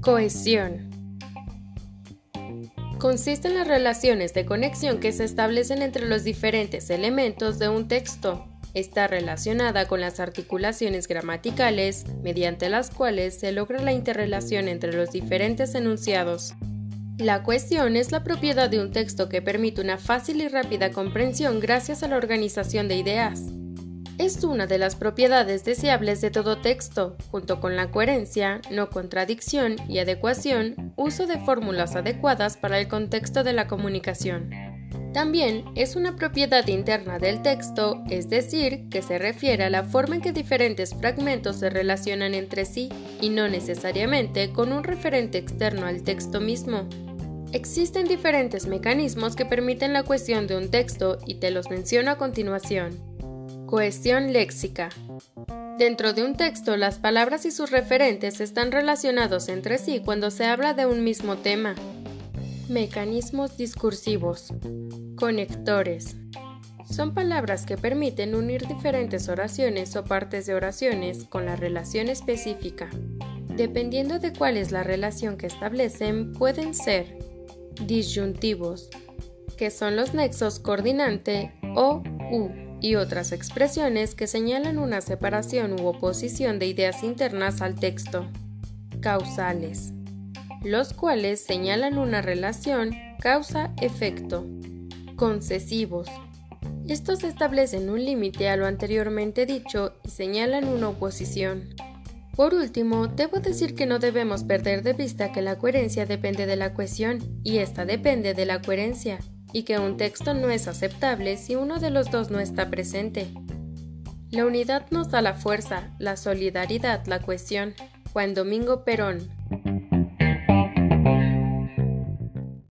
Cohesión. Consiste en las relaciones de conexión que se establecen entre los diferentes elementos de un texto. Está relacionada con las articulaciones gramaticales, mediante las cuales se logra la interrelación entre los diferentes enunciados. La cuestión es la propiedad de un texto que permite una fácil y rápida comprensión gracias a la organización de ideas. Es una de las propiedades deseables de todo texto, junto con la coherencia, no contradicción y adecuación, uso de fórmulas adecuadas para el contexto de la comunicación. También es una propiedad interna del texto, es decir, que se refiere a la forma en que diferentes fragmentos se relacionan entre sí y no necesariamente con un referente externo al texto mismo. Existen diferentes mecanismos que permiten la cuestión de un texto y te los menciono a continuación. Cohesión léxica. Dentro de un texto, las palabras y sus referentes están relacionados entre sí cuando se habla de un mismo tema. Mecanismos discursivos. Conectores. Son palabras que permiten unir diferentes oraciones o partes de oraciones con la relación específica. Dependiendo de cuál es la relación que establecen, pueden ser disyuntivos, que son los nexos coordinante o u y otras expresiones que señalan una separación u oposición de ideas internas al texto. Causales, los cuales señalan una relación causa-efecto. Concesivos. Estos establecen un límite a lo anteriormente dicho y señalan una oposición. Por último, debo decir que no debemos perder de vista que la coherencia depende de la cohesión y esta depende de la coherencia y que un texto no es aceptable si uno de los dos no está presente. La unidad nos da la fuerza, la solidaridad la cohesión. Juan Domingo Perón